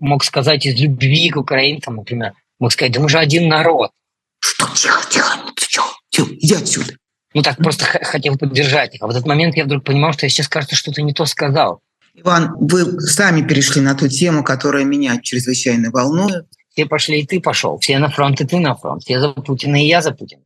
мог сказать из любви к украинцам, например, мог сказать, да мы же один народ. Что? Тихо, тихо, тихо, тихо, иди отсюда. Ну так просто хотел поддержать их. А в этот момент я вдруг понимал, что я сейчас, кажется, что-то не то сказал. Иван, вы сами перешли на ту тему, которая меня чрезвычайно волнует. Все пошли, и ты пошел. Все на фронт, и ты на фронт. Все за Путина, и я за Путина.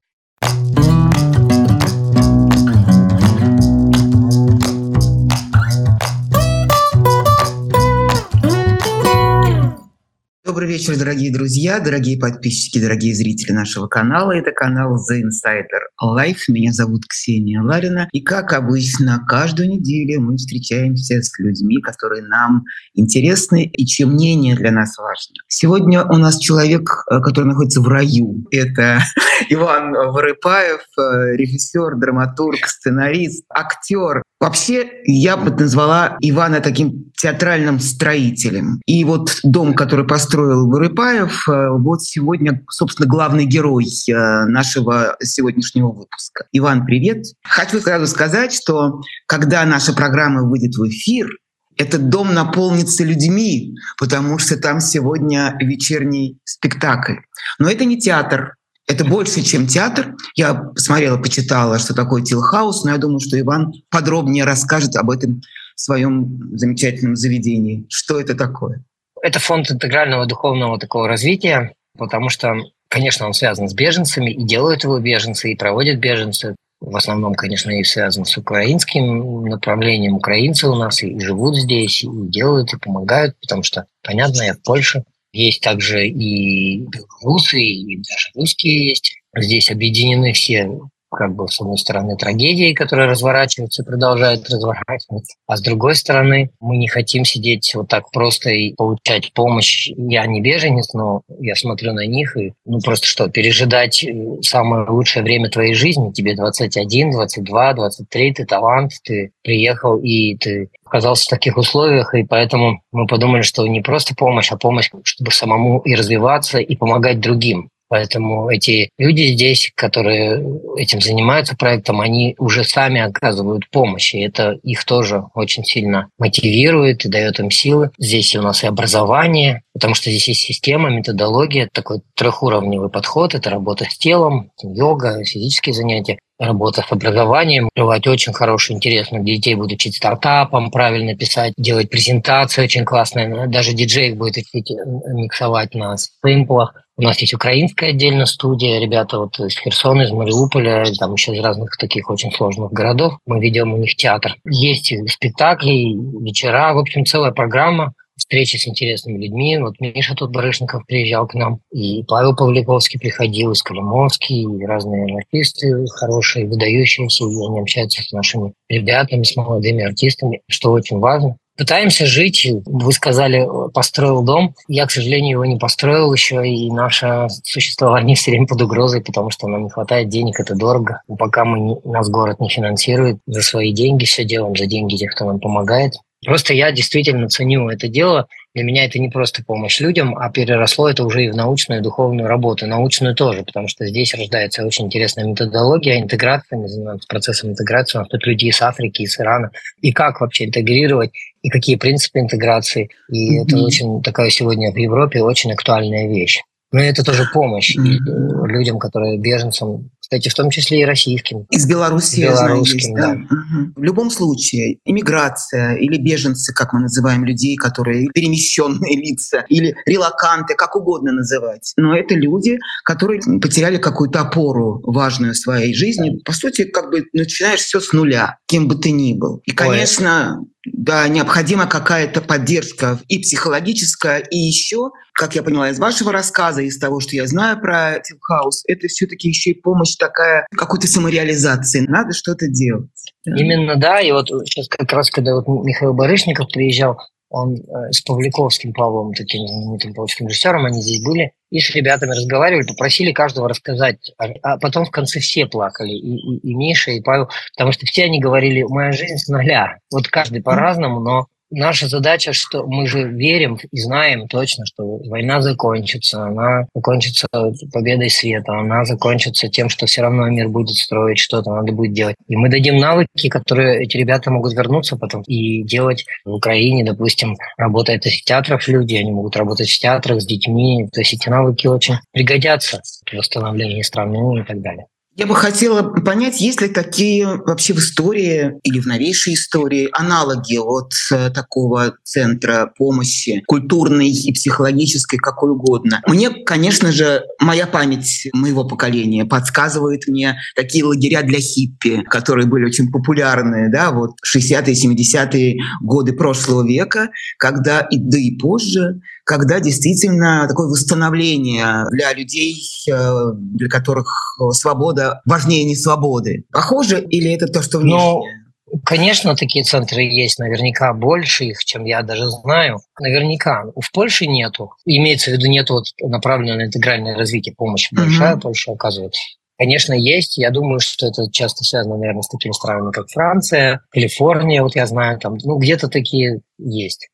Добрый вечер, дорогие друзья, дорогие подписчики, дорогие зрители нашего канала. Это канал The Insider Life. Меня зовут Ксения Ларина. И, как обычно, каждую неделю мы встречаемся с людьми, которые нам интересны и чье мнение для нас важно. Сегодня у нас человек, э, который находится в раю. Это Иван Ворыпаев, э, режиссер, драматург, сценарист, актер, Вообще, я бы назвала Ивана таким театральным строителем. И вот дом, который построил Вырыпаев, э, вот сегодня, собственно, главный герой э, нашего сегодняшнего выпуска. Иван, привет. Хочу сразу сказать, что когда наша программа выйдет в эфир, этот дом наполнится людьми, потому что там сегодня вечерний спектакль. Но это не театр, это больше, чем театр. Я посмотрела, почитала, что такое Тилхаус, но я думаю, что Иван подробнее расскажет об этом в своем замечательном заведении. Что это такое? Это фонд интегрального духовного такого развития, потому что, конечно, он связан с беженцами, и делают его беженцы, и проводят беженцы. В основном, конечно, и связан с украинским направлением. Украинцы у нас и живут здесь, и делают, и помогают, потому что, понятно, я в Польше – есть также и белорусы, и даже русские есть. Здесь объединены все как бы, с одной стороны, трагедии, которые разворачиваются и продолжают разворачиваться, а с другой стороны, мы не хотим сидеть вот так просто и получать помощь. Я не беженец, но я смотрю на них и, ну, просто что, пережидать э, самое лучшее время твоей жизни, тебе 21, 22, 23, ты талант, ты приехал и ты оказался в таких условиях, и поэтому мы подумали, что не просто помощь, а помощь, чтобы самому и развиваться, и помогать другим. Поэтому эти люди здесь, которые этим занимаются проектом, они уже сами оказывают помощь, и это их тоже очень сильно мотивирует и дает им силы. Здесь у нас и образование, потому что здесь есть система, методология, такой трехуровневый подход, это работа с телом, йога, физические занятия, работа с образованием, открывать очень хорошую, интересную для детей будут учить стартапам, правильно писать, делать презентации очень классные. Даже диджей будет учить э, миксовать на симплах. У нас есть украинская отдельно студия, ребята вот из Херсона, из Мариуполя, там еще из разных таких очень сложных городов. Мы ведем у них театр. Есть спектакли, вечера, в общем, целая программа встречи с интересными людьми. Вот Миша тут Барышников приезжал к нам, и Павел Павликовский приходил, и Скалимовский, и разные артисты хорошие, выдающиеся, и они общаются с нашими ребятами, с молодыми артистами, что очень важно. Пытаемся жить. Вы сказали, построил дом. Я, к сожалению, его не построил еще, и наше существование все время под угрозой, потому что нам не хватает денег, это дорого. Пока мы не, нас город не финансирует, за свои деньги все делаем, за деньги тех, кто нам помогает. Просто я действительно ценю это дело. Для меня это не просто помощь людям, а переросло это уже и в научную и духовную работу. Научную тоже, потому что здесь рождается очень интересная методология интеграции. Мы занимаемся процессом интеграции. У нас тут люди из Африки, из Ирана. И как вообще интегрировать, и какие принципы интеграции. И mm-hmm. это очень такая сегодня в Европе очень актуальная вещь. Но это тоже помощь mm-hmm. людям, которые беженцам, кстати, в том числе и российским. Из Беларуси, белорусским, знаю, есть, да. да. Угу. В любом случае, иммиграция или беженцы, как мы называем людей, которые перемещенные лица, или релаканты, как угодно называть. Но это люди, которые потеряли какую-то опору важную в своей жизни. По сути, как бы начинаешь все с нуля, кем бы ты ни был. И, конечно, да, необходима какая-то поддержка и психологическая, и еще, как я поняла из вашего рассказа, из того, что я знаю про Тилхаус, это все-таки еще и помощь такая какой-то самореализации. Надо что-то делать. Именно, да. И вот сейчас как раз, когда вот Михаил Барышников приезжал, он э, с Павликовским Павлом, таким знаменитым павловским режиссером, они здесь были, и с ребятами разговаривали, попросили каждого рассказать. А, а потом в конце все плакали, и, и, и Миша, и Павел, потому что все они говорили, моя жизнь с нуля. Вот каждый по-разному, но наша задача, что мы же верим и знаем точно, что война закончится, она закончится победой света, она закончится тем, что все равно мир будет строить, что-то надо будет делать. И мы дадим навыки, которые эти ребята могут вернуться потом и делать в Украине, допустим, работает в театрах люди, они могут работать в театрах с детьми, то есть эти навыки очень пригодятся в восстановлении страны и так далее. Я бы хотела понять, есть ли такие вообще в истории или в новейшей истории аналоги от э, такого центра помощи, культурной и психологической, какой угодно. Мне, конечно же, моя память моего поколения подсказывает мне такие лагеря для хиппи, которые были очень популярны, да, вот 60-е, 70-е годы прошлого века, когда, и, да и позже, когда действительно такое восстановление для людей, э, для которых свобода важнее не свободы. Похоже или это то, что внешнее? Ну, Конечно, такие центры есть, наверняка больше их, чем я даже знаю. Наверняка. В Польше нету. Имеется в виду нету вот направленного на интегральное развитие помощи. Большая mm-hmm. Польша оказывает. Конечно, есть. Я думаю, что это часто связано, наверное, с такими странами, как Франция, Калифорния, вот я знаю, там, ну, где-то такие есть.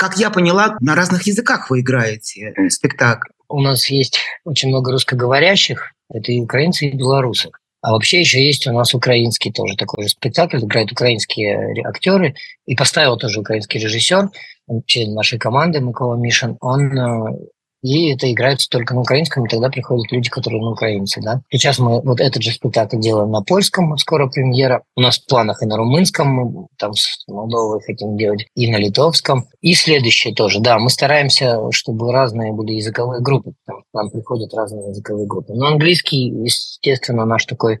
Как я поняла, на разных языках вы играете э, спектакль. У нас есть очень много русскоговорящих, это и украинцы, и белорусы. А вообще еще есть у нас украинский тоже такой же спектакль, играют украинские актеры, и поставил тоже украинский режиссер, член нашей команды Микола Мишин. Он э, и это играется только на украинском, и тогда приходят люди, которые на украинцы, да. Сейчас мы вот этот же спектакль делаем на польском, скоро премьера. У нас в планах и на румынском, мы там с Молдовой хотим делать, и на литовском. И следующее тоже, да, мы стараемся, чтобы разные были языковые группы, потому что приходят разные языковые группы. Но английский, естественно, наш такой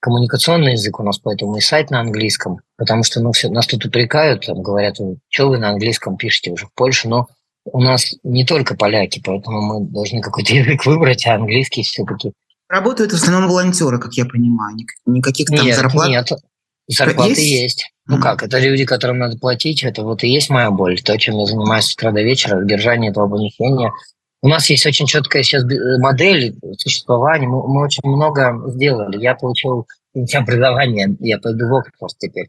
коммуникационный язык у нас, поэтому и сайт на английском, потому что ну, все, нас тут упрекают, там, говорят, что вы на английском пишете уже в Польше, но у нас не только поляки, поэтому мы должны какой-то язык выбрать, а английский все-таки. Работают в основном волонтеры, как я понимаю, никаких там нет, зарплат. Нет, зарплаты есть. есть. Ну mm как, это люди, которым надо платить, это вот и есть моя боль, то, чем я занимаюсь с утра до вечера, держание этого помещения. У нас есть очень четкая сейчас модель существования, мы, мы очень много сделали. Я получил образование, я пойду в Оксфорд теперь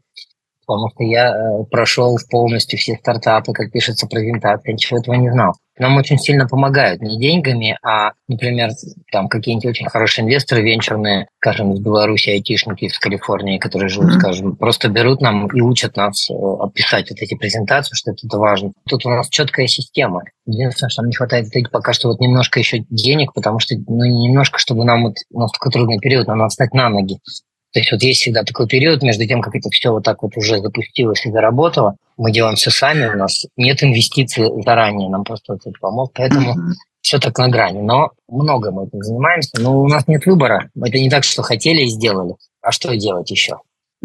потому что я э, прошел полностью все стартапы, как пишется презентация, ничего этого не знал. Нам очень сильно помогают не деньгами, а, например, там какие-нибудь очень хорошие инвесторы венчурные, скажем, из Беларуси, айтишники из Калифорнии, которые живут, mm-hmm. скажем, просто берут нам и учат нас э, описать вот эти презентации, что это важно. Тут у нас четкая система. Единственное, что нам не хватает это пока что вот немножко еще денег, потому что, ну, немножко, чтобы нам вот, у нас такой трудный период, нам надо встать на ноги. То есть вот есть всегда такой период между тем, как это все вот так вот уже запустилось и заработало, мы делаем все сами, у нас нет инвестиций заранее, нам просто это помог, поэтому mm-hmm. все так на грани. Но много мы этим занимаемся, но у нас нет выбора. Это не так, что хотели и сделали. А что делать еще?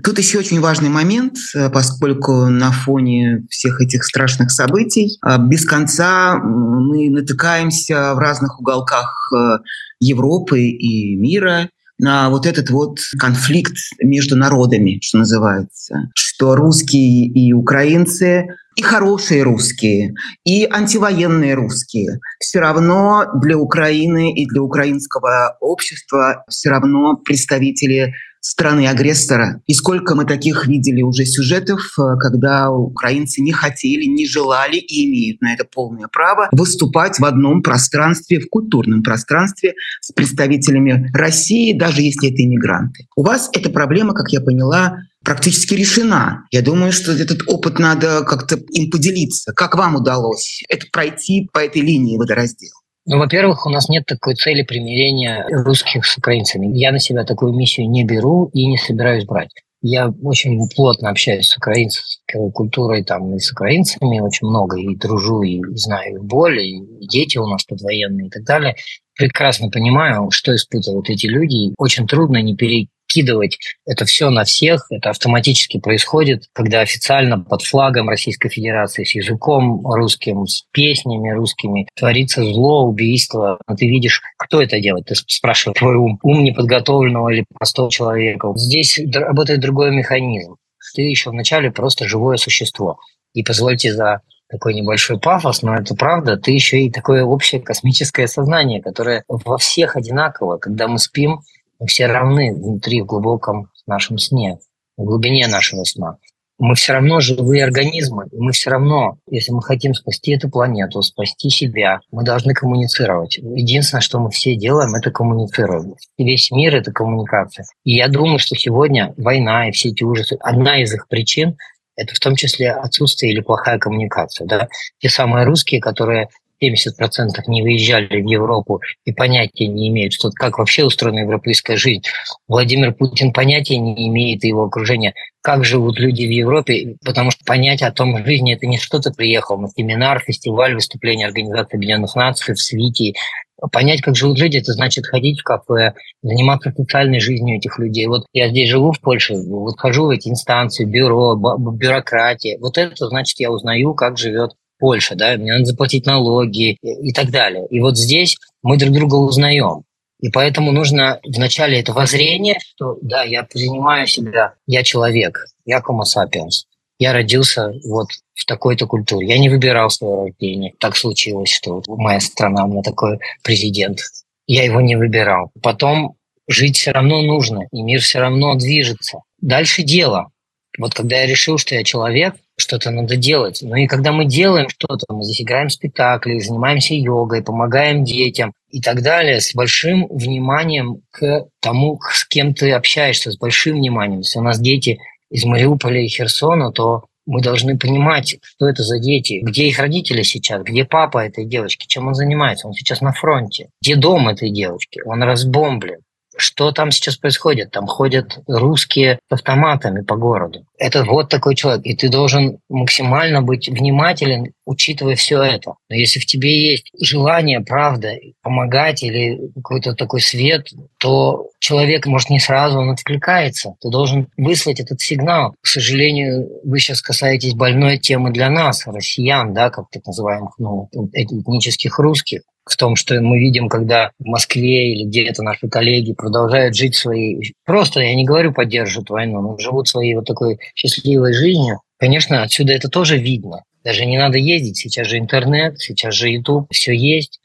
Тут еще очень важный момент, э, поскольку на фоне всех этих страшных событий э, без конца мы натыкаемся в разных уголках э, Европы и мира на вот этот вот конфликт между народами, что называется, что русские и украинцы и хорошие русские, и антивоенные русские. Все равно для Украины и для украинского общества все равно представители страны-агрессора. И сколько мы таких видели уже сюжетов, э, когда украинцы не хотели, не желали и имеют на это полное право выступать в одном пространстве, в культурном пространстве с представителями России, даже если это иммигранты. У вас эта проблема, как я поняла, практически решена. Я думаю, что этот опыт надо как-то им поделиться. Как вам удалось это пройти по этой линии водораздела? Ну, во-первых, у нас нет такой цели примирения русских с украинцами. Я на себя такую миссию не беру и не собираюсь брать. Я очень плотно общаюсь с украинской культурой там, и с украинцами очень много, и дружу, и знаю их боль, и дети у нас тут военные и так далее. Прекрасно понимаю, что испытывают эти люди. Очень трудно не перейти скидывать это все на всех. Это автоматически происходит, когда официально под флагом Российской Федерации с языком русским, с песнями русскими творится зло, убийство. Но ты видишь, кто это делает. Ты спрашиваешь твой ум, ум неподготовленного или простого человека. Здесь работает другой механизм. Ты еще вначале просто живое существо. И позвольте за такой небольшой пафос, но это правда, ты еще и такое общее космическое сознание, которое во всех одинаково. Когда мы спим, мы все равны внутри, в глубоком нашем сне, в глубине нашего сна. Мы все равно живые организмы, и мы все равно, если мы хотим спасти эту планету, спасти себя, мы должны коммуницировать. Единственное, что мы все делаем, это коммуницируем. И весь мир — это коммуникация. И я думаю, что сегодня война и все эти ужасы, одна из их причин — это в том числе отсутствие или плохая коммуникация. Да? Те самые русские, которые 70% не выезжали в Европу и понятия не имеют, что, как вообще устроена европейская жизнь. Владимир Путин понятия не имеет, и его окружение, как живут люди в Европе, потому что понятие о том жизни – это не что-то приехал на семинар, фестиваль, выступление Организации Объединенных Наций в Свите. Понять, как живут люди, это значит ходить в кафе, заниматься социальной жизнью этих людей. Вот я здесь живу в Польше, вот хожу в эти инстанции, бюро, бюрократия. Вот это значит, я узнаю, как живет Польша, да, мне надо заплатить налоги и так далее. И вот здесь мы друг друга узнаем. И поэтому нужно вначале это воззрение, что да, я принимаю себя, я человек, я homo sapiens. Я родился вот в такой-то культуре. Я не выбирал свое рождение. Так случилось, что моя страна, у меня такой президент. Я его не выбирал. Потом жить все равно нужно, и мир все равно движется. Дальше дело. Вот когда я решил, что я человек, что-то надо делать. Ну и когда мы делаем что-то, мы здесь играем спектакли, занимаемся йогой, помогаем детям и так далее, с большим вниманием к тому, с кем ты общаешься, с большим вниманием. Если у нас дети из Мариуполя и Херсона, то мы должны понимать, что это за дети, где их родители сейчас, где папа этой девочки, чем он занимается. Он сейчас на фронте. Где дом этой девочки? Он разбомблен. Что там сейчас происходит? Там ходят русские с автоматами по городу. Это вот такой человек. И ты должен максимально быть внимателен, учитывая все это. Но если в тебе есть желание, правда, помогать или какой-то такой свет, то человек, может, не сразу он откликается. Ты должен выслать этот сигнал. К сожалению, вы сейчас касаетесь больной темы для нас, россиян, да, как так называемых, ну, этнических русских в том, что мы видим, когда в Москве или где-то наши коллеги продолжают жить своей... Просто, я не говорю, поддерживают войну, но живут своей вот такой счастливой жизнью. Конечно, отсюда это тоже видно. Даже не надо ездить, сейчас же интернет, сейчас же YouTube, все есть.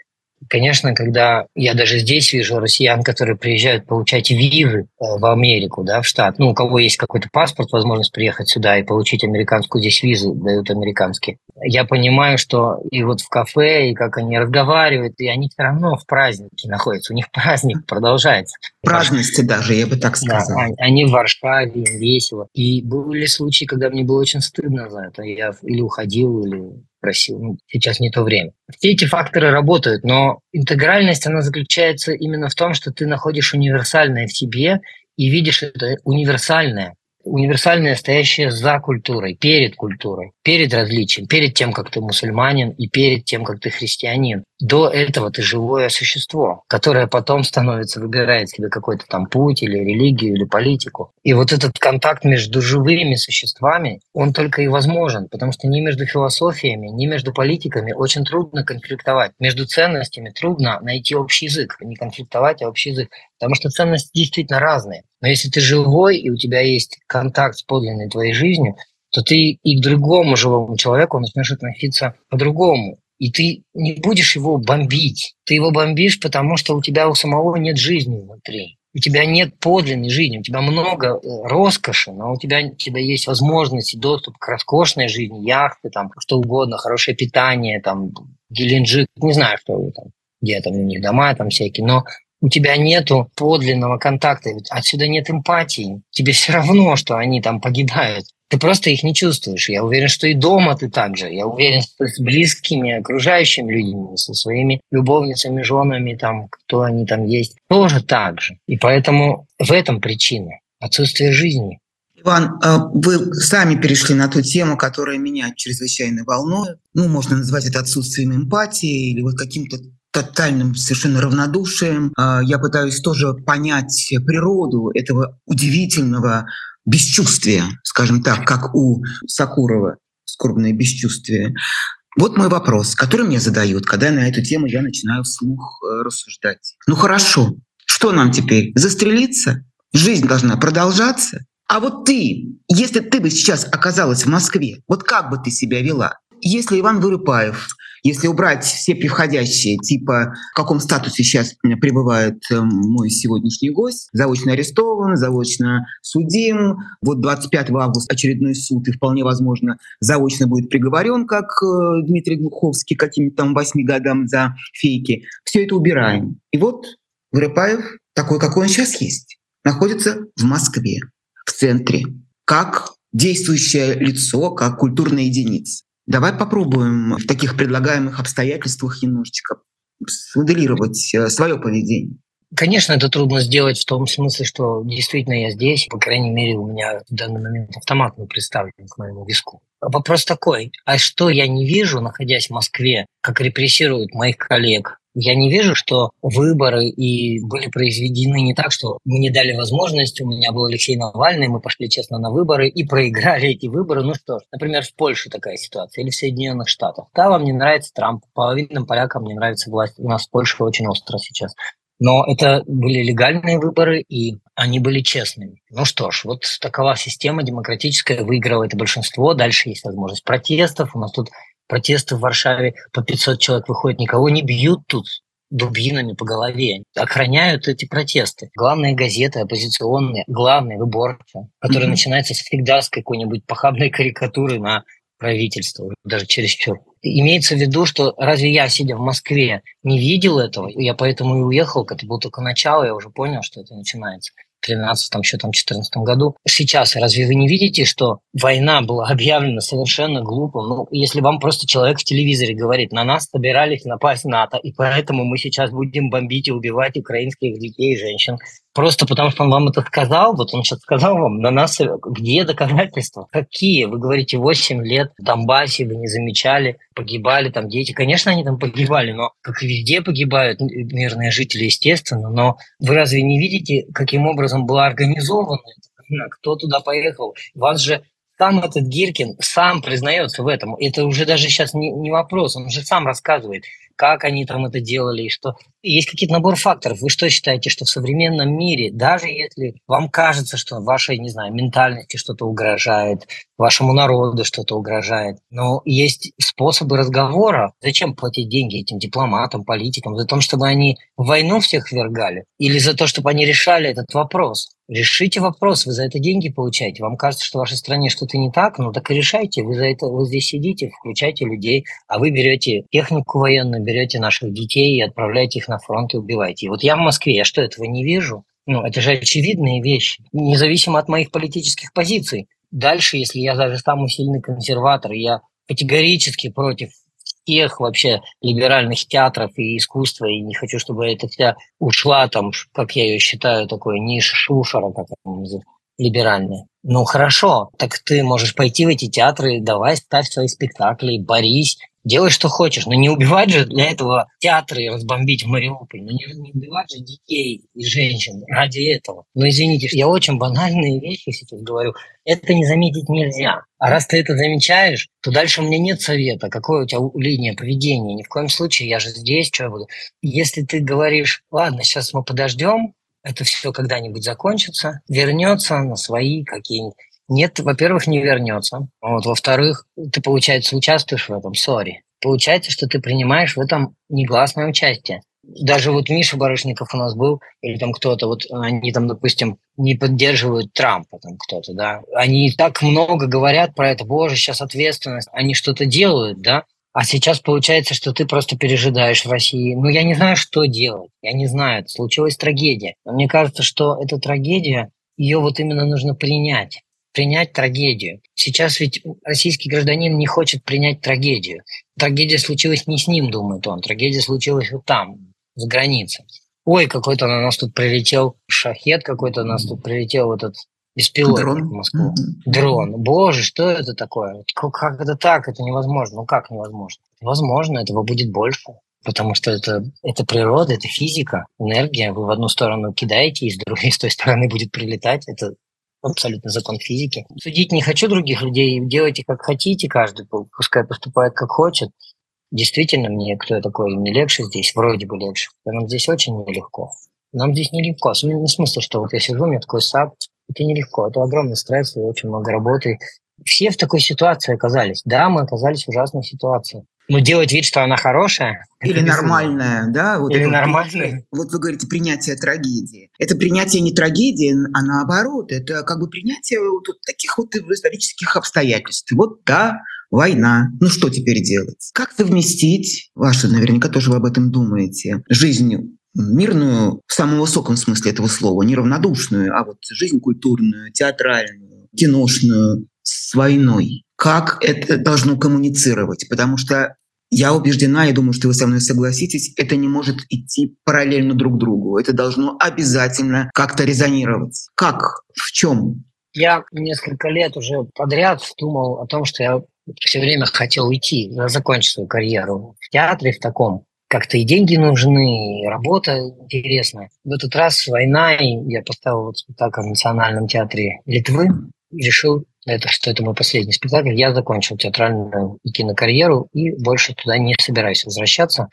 Конечно, когда я даже здесь вижу россиян, которые приезжают получать визы э, в Америку, да, в штат, ну, у кого есть какой-то паспорт, возможность приехать сюда и получить американскую здесь визу, дают американские. Я понимаю, что и вот в кафе, и как они разговаривают, и они все равно в празднике находятся, у них праздник продолжается. Праздности даже, я бы так сказал. Да, они в Варшаве, им весело. И были случаи, когда мне было очень стыдно за это. Я или уходил, или просил. Ну, сейчас не то время. Все эти факторы работают, но интегральность, она заключается именно в том, что ты находишь универсальное в себе и видишь это универсальное универсальное, стоящее за культурой, перед культурой, перед различием, перед тем, как ты мусульманин и перед тем, как ты христианин. До этого ты живое существо, которое потом становится, выбирает себе какой-то там путь или религию, или политику. И вот этот контакт между живыми существами, он только и возможен, потому что ни между философиями, ни между политиками очень трудно конфликтовать. Между ценностями трудно найти общий язык, не конфликтовать, а общий язык. Потому что ценности действительно разные. Но если ты живой, и у тебя есть контакт с подлинной твоей жизнью, то ты и к другому живому человеку начнешь относиться по-другому. И ты не будешь его бомбить. Ты его бомбишь, потому что у тебя у самого нет жизни внутри. У тебя нет подлинной жизни, у тебя много э, роскоши, но у тебя, у тебя есть возможность и доступ к роскошной жизни, яхты, там, что угодно, хорошее питание, там, Геленджик, не знаю, что там, где там у них дома там всякие, но у тебя нету подлинного контакта, отсюда нет эмпатии. Тебе все равно, что они там погибают. Ты просто их не чувствуешь. Я уверен, что и дома ты так же. Я уверен, что с близкими, окружающими людьми, со своими любовницами, женами, там, кто они там есть, тоже так же. И поэтому в этом причина отсутствие жизни. Иван, а вы сами перешли на ту тему, которая меня чрезвычайно волнует. Ну, можно назвать это отсутствием эмпатии или вот каким-то тотальным совершенно равнодушием. А, я пытаюсь тоже понять природу этого удивительного бесчувствия, скажем так, как у Сакурова, скорбное бесчувствие. Вот мой вопрос, который мне задают, когда на эту тему я начинаю вслух э, рассуждать. Ну хорошо, что нам теперь? Застрелиться? Жизнь должна продолжаться? А вот ты, если ты бы сейчас оказалась в Москве, вот как бы ты себя вела? Если Иван Вырыпаев Если убрать все приходящие, типа в каком статусе сейчас пребывает э, мой сегодняшний гость, заочно арестован, заочно судим, вот 25 августа очередной суд, и вполне возможно заочно будет приговорен, как э, Дмитрий Глуховский, каким-то там 8 годам за фейки. Все это убираем. И вот Вырыпаев, такой, какой он сейчас есть, находится в Москве, в центре, как действующее лицо, как культурная единица. Давай попробуем в таких предлагаемых обстоятельствах немножечко смоделировать э, свое поведение. Конечно, это трудно сделать в том смысле, что действительно я здесь, по крайней мере, у меня в данный момент автомат не представлен к моему виску. Вопрос такой, а что я не вижу, находясь в Москве, как репрессируют моих коллег, я не вижу, что выборы и были произведены не так, что мы не дали возможность, у меня был Алексей Навальный, мы пошли честно на выборы и проиграли эти выборы. Ну что ж, например, в Польше такая ситуация или в Соединенных Штатах. Да, вам не нравится Трамп, половинным полякам не нравится власть. У нас в Польше очень остро сейчас. Но это были легальные выборы, и они были честными. Ну что ж, вот такова система демократическая, выигрывает большинство. Дальше есть возможность протестов. У нас тут протесты в Варшаве, по 500 человек выходит, никого не бьют тут дубинами по голове, охраняют эти протесты. Главные газеты оппозиционные, главные выборча, которые mm-hmm. начинаются всегда с какой-нибудь похабной карикатуры на правительство, даже чересчур. Имеется в виду, что разве я, сидя в Москве, не видел этого? Я поэтому и уехал, это было только начало, я уже понял, что это начинается. 13 там, еще там, 14 году. Сейчас разве вы не видите, что война была объявлена совершенно глупо? Ну, если вам просто человек в телевизоре говорит, на нас собирались напасть НАТО, и поэтому мы сейчас будем бомбить и убивать украинских детей и женщин, Просто потому, что он вам это сказал, вот он сейчас сказал вам, на нас где доказательства? Какие? Вы говорите, 8 лет в Донбассе вы не замечали, погибали там дети. Конечно, они там погибали, но как и везде погибают мирные жители, естественно. Но вы разве не видите, каким образом была организована кто туда поехал? Вас же сам этот Гиркин сам признается в этом. Это уже даже сейчас не, не вопрос. Он же сам рассказывает, как они там это делали, и что есть какие-то набор факторов. Вы что считаете, что в современном мире, даже если вам кажется, что вашей, не знаю, ментальности что-то угрожает, вашему народу что-то угрожает, но есть способы разговора. Зачем платить деньги этим дипломатам, политикам? За то, чтобы они войну всех вергали? Или за то, чтобы они решали этот вопрос? Решите вопрос, вы за это деньги получаете. Вам кажется, что в вашей стране что-то не так, ну так и решайте. Вы за это вы здесь сидите, включайте людей, а вы берете технику военную, берете наших детей и отправляете их на фронт и убиваете. И вот я в Москве, я что, этого не вижу? Ну, это же очевидные вещи, независимо от моих политических позиций. Дальше, если я даже самый сильный консерватор, я категорически против всех вообще либеральных театров и искусства, и не хочу, чтобы эта вся ушла там, как я ее считаю, такой ниша шушера, как она либеральная. Ну хорошо, так ты можешь пойти в эти театры, давай ставь свои спектакли, борись, делай, что хочешь. Но не убивать же для этого театры разбомбить в Мариуполе. Ну не, не убивать же детей и женщин ради этого. Но извините, я очень банальные вещи сейчас говорю. Это не заметить нельзя. А раз ты это замечаешь, то дальше у меня нет совета, какое у тебя линия поведения. Ни в коем случае, я же здесь, что я буду. Если ты говоришь, ладно, сейчас мы подождем, это все когда-нибудь закончится, вернется на свои какие-нибудь нет, во-первых, не вернется. Вот, во-вторых, ты, получается, участвуешь в этом, сори. Получается, что ты принимаешь в этом негласное участие. Даже вот Миша Барышников у нас был, или там кто-то, вот они там, допустим, не поддерживают Трампа, там кто-то, да. Они так много говорят про это, боже, сейчас ответственность, они что-то делают, да. А сейчас получается, что ты просто пережидаешь в России. Ну, я не знаю, что делать. Я не знаю, случилась трагедия. Но мне кажется, что эта трагедия, ее вот именно нужно принять принять трагедию. Сейчас ведь российский гражданин не хочет принять трагедию. Трагедия случилась не с ним, думает он. Трагедия случилась вот там, за границей. Ой, какой-то на нас тут прилетел шахет, какой-то на нас тут прилетел этот беспилотник Дрон. в Москву. Mm-hmm. Дрон. Боже, что это такое? Как это так? Это невозможно. Ну как невозможно? Возможно, этого будет больше. Потому что это, это природа, это физика, энергия. Вы в одну сторону кидаете, и с другой, с той стороны будет прилетать. Это абсолютно закон физики. Судить не хочу других людей, делайте как хотите, каждый пускай поступает как хочет. Действительно, мне кто я такой, мне легче здесь, вроде бы легче. Нам здесь очень нелегко. Нам здесь нелегко. Особенно в что вот я сижу, у меня такой сад, это нелегко, это огромный стресс и очень много работы. Все в такой ситуации оказались. Да, мы оказались в ужасной ситуации. Ну, делать вид, что она хорошая. Или нормальная, да? Вот Или нормальная. Вот вы говорите принятие трагедии. Это принятие не трагедии, а наоборот. Это как бы принятие вот таких вот исторических обстоятельств. Вот да, война. Ну что теперь делать? Как совместить, ваши наверняка тоже вы об этом думаете, жизнь мирную в самом высоком смысле этого слова, не равнодушную, а вот жизнь культурную, театральную, киношную с войной. Как это должно коммуницировать? Потому что я убеждена, и думаю, что вы со мной согласитесь, это не может идти параллельно друг другу. Это должно обязательно как-то резонировать. Как? В чем? Я несколько лет уже подряд думал о том, что я все время хотел уйти, закончить свою карьеру в театре в таком. Как-то и деньги нужны, и работа интересная. В этот раз война, и я поставил вот спектакль в Национальном театре Литвы решил, это, что это мой последний спектакль. Я закончил театральную и кинокарьеру и больше туда не собираюсь возвращаться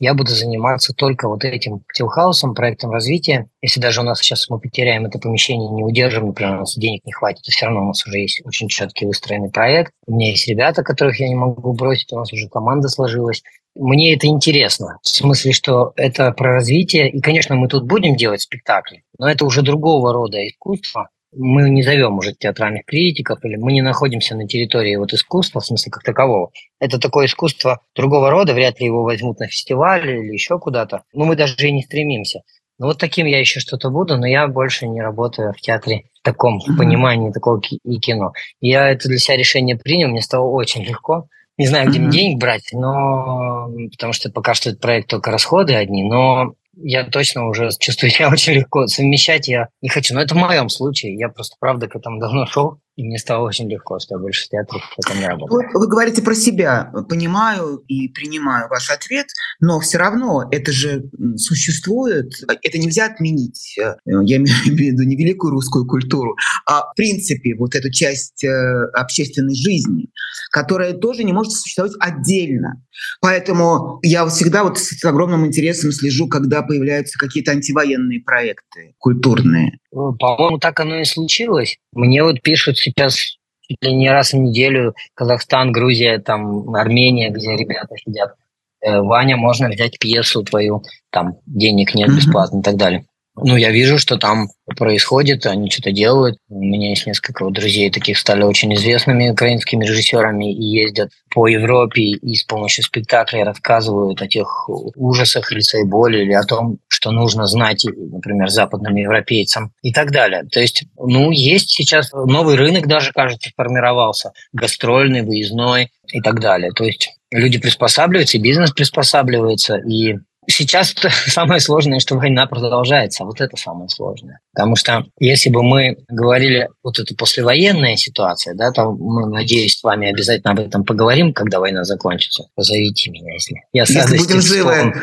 я буду заниматься только вот этим тилхаусом, проектом развития. Если даже у нас сейчас мы потеряем это помещение, не удержим, например, у нас денег не хватит, то все равно у нас уже есть очень четкий выстроенный проект. У меня есть ребята, которых я не могу бросить, у нас уже команда сложилась. Мне это интересно, в смысле, что это про развитие. И, конечно, мы тут будем делать спектакли, но это уже другого рода искусство, мы не зовем уже театральных критиков, или мы не находимся на территории вот искусства, в смысле как такового. Это такое искусство другого рода, вряд ли его возьмут на фестиваль или еще куда-то. Ну, мы даже и не стремимся. Ну, вот таким я еще что-то буду, но я больше не работаю в театре в таком mm-hmm. понимании такого и кино. Я это для себя решение принял, мне стало очень легко. Не знаю, где mm-hmm. мне денег брать, но потому что пока что этот проект только расходы одни, но я точно уже чувствую себя очень легко. Совмещать я не хочу. Но это в моем случае. Я просто, правда, к этому давно шел. И мне стало очень легко, что я больше в театре потом не работаю. Вы, вы говорите про себя. Понимаю и принимаю ваш ответ, но все равно это же существует. Это нельзя отменить. Я имею в виду не великую русскую культуру, а в принципе вот эту часть э, общественной жизни, которая тоже не может существовать отдельно. Поэтому я всегда вот с огромным интересом слежу, когда появляются какие-то антивоенные проекты культурные. Ну, по-моему, так оно и случилось. Мне вот пишут сейчас чуть ли не раз в неделю Казахстан, Грузия, там Армения, где ребята сидят. Э, Ваня, можно взять пьесу твою, там денег нет бесплатно и так далее. Ну, я вижу, что там происходит, они что-то делают. У меня есть несколько друзей, таких стали очень известными украинскими режиссерами и ездят по Европе и с помощью спектаклей рассказывают о тех ужасах лица и боли или о том, что нужно знать, например, западным европейцам и так далее. То есть, ну, есть сейчас новый рынок даже, кажется, формировался, гастрольный, выездной и так далее. То есть люди приспосабливаются, и бизнес приспосабливается, и Сейчас самое сложное, что война продолжается. Вот это самое сложное. Потому что если бы мы говорили, вот это послевоенная ситуация, да, то мы, надеюсь, с вами обязательно об этом поговорим, когда война закончится. Позовите меня, если я с если будем живы.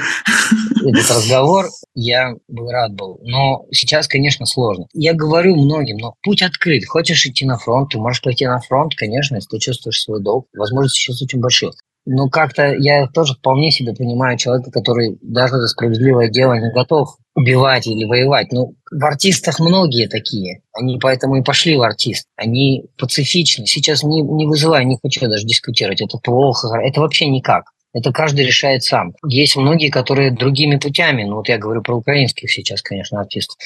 этот разговор, я бы рад был. Но сейчас, конечно, сложно. Я говорю многим, но путь открыт. Хочешь идти на фронт, ты можешь пойти на фронт, конечно, если ты чувствуешь свой долг. Возможности сейчас очень большие. Но как-то я тоже вполне себе понимаю человека, который даже за справедливое дело не готов убивать или воевать. Ну, в артистах многие такие. Они поэтому и пошли в артист. Они пацифичны. Сейчас не, не вызываю, не хочу даже дискутировать. Это плохо. Это вообще никак. Это каждый решает сам. Есть многие, которые другими путями. Ну, вот я говорю про украинских сейчас, конечно, артистов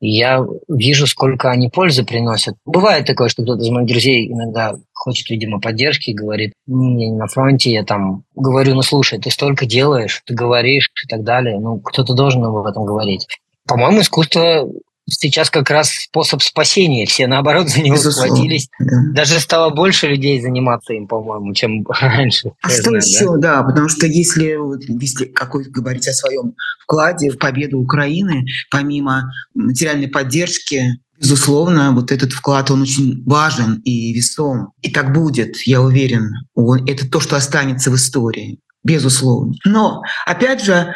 я вижу, сколько они пользы приносят. Бывает такое, что кто-то из моих друзей иногда хочет, видимо, поддержки говорит, я не на фронте, я там говорю, ну слушай, ты столько делаешь, ты говоришь и так далее. Ну, кто-то должен об этом говорить. По-моему, искусство сейчас как раз способ спасения. Все, наоборот, за него Безусловно, схватились. Да. Даже стало больше людей заниматься им, по-моему, чем раньше. А что знаю, еще, да? да, потому что если, если какой говорить о своем вкладе в победу Украины, помимо материальной поддержки, Безусловно, вот этот вклад, он очень важен и весом. И так будет, я уверен. Он, это то, что останется в истории. Безусловно. Но, опять же,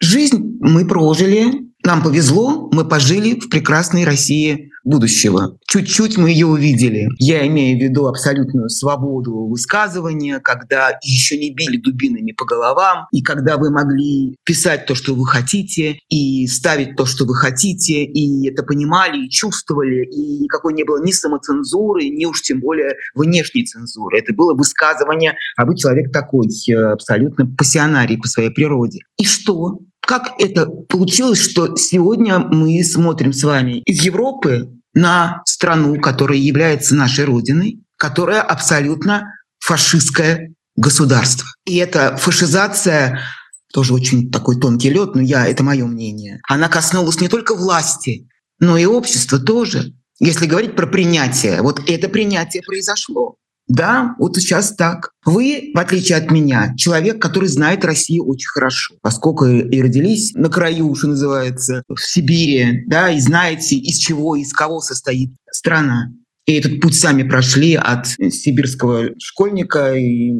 жизнь мы прожили, нам повезло, мы пожили в прекрасной России будущего. Чуть-чуть мы ее увидели. Я имею в виду абсолютную свободу высказывания, когда еще не били дубинами по головам, и когда вы могли писать то, что вы хотите, и ставить то, что вы хотите, и это понимали, и чувствовали, и никакой не было ни самоцензуры, ни уж тем более внешней цензуры. Это было высказывание, а вы человек такой, э, абсолютно пассионарий по своей природе. И что? Как это получилось, что сегодня мы смотрим с вами из Европы на страну, которая является нашей родиной, которая абсолютно фашистское государство. И эта фашизация тоже очень такой тонкий лед, но я, это мое мнение. Она коснулась не только власти, но и общества тоже. Если говорить про принятие, вот это принятие произошло. Да, вот сейчас так. Вы, в отличие от меня, человек, который знает Россию очень хорошо, поскольку и родились на краю, что называется, в Сибири, да, и знаете, из чего, из кого состоит страна. И этот путь сами прошли от сибирского школьника и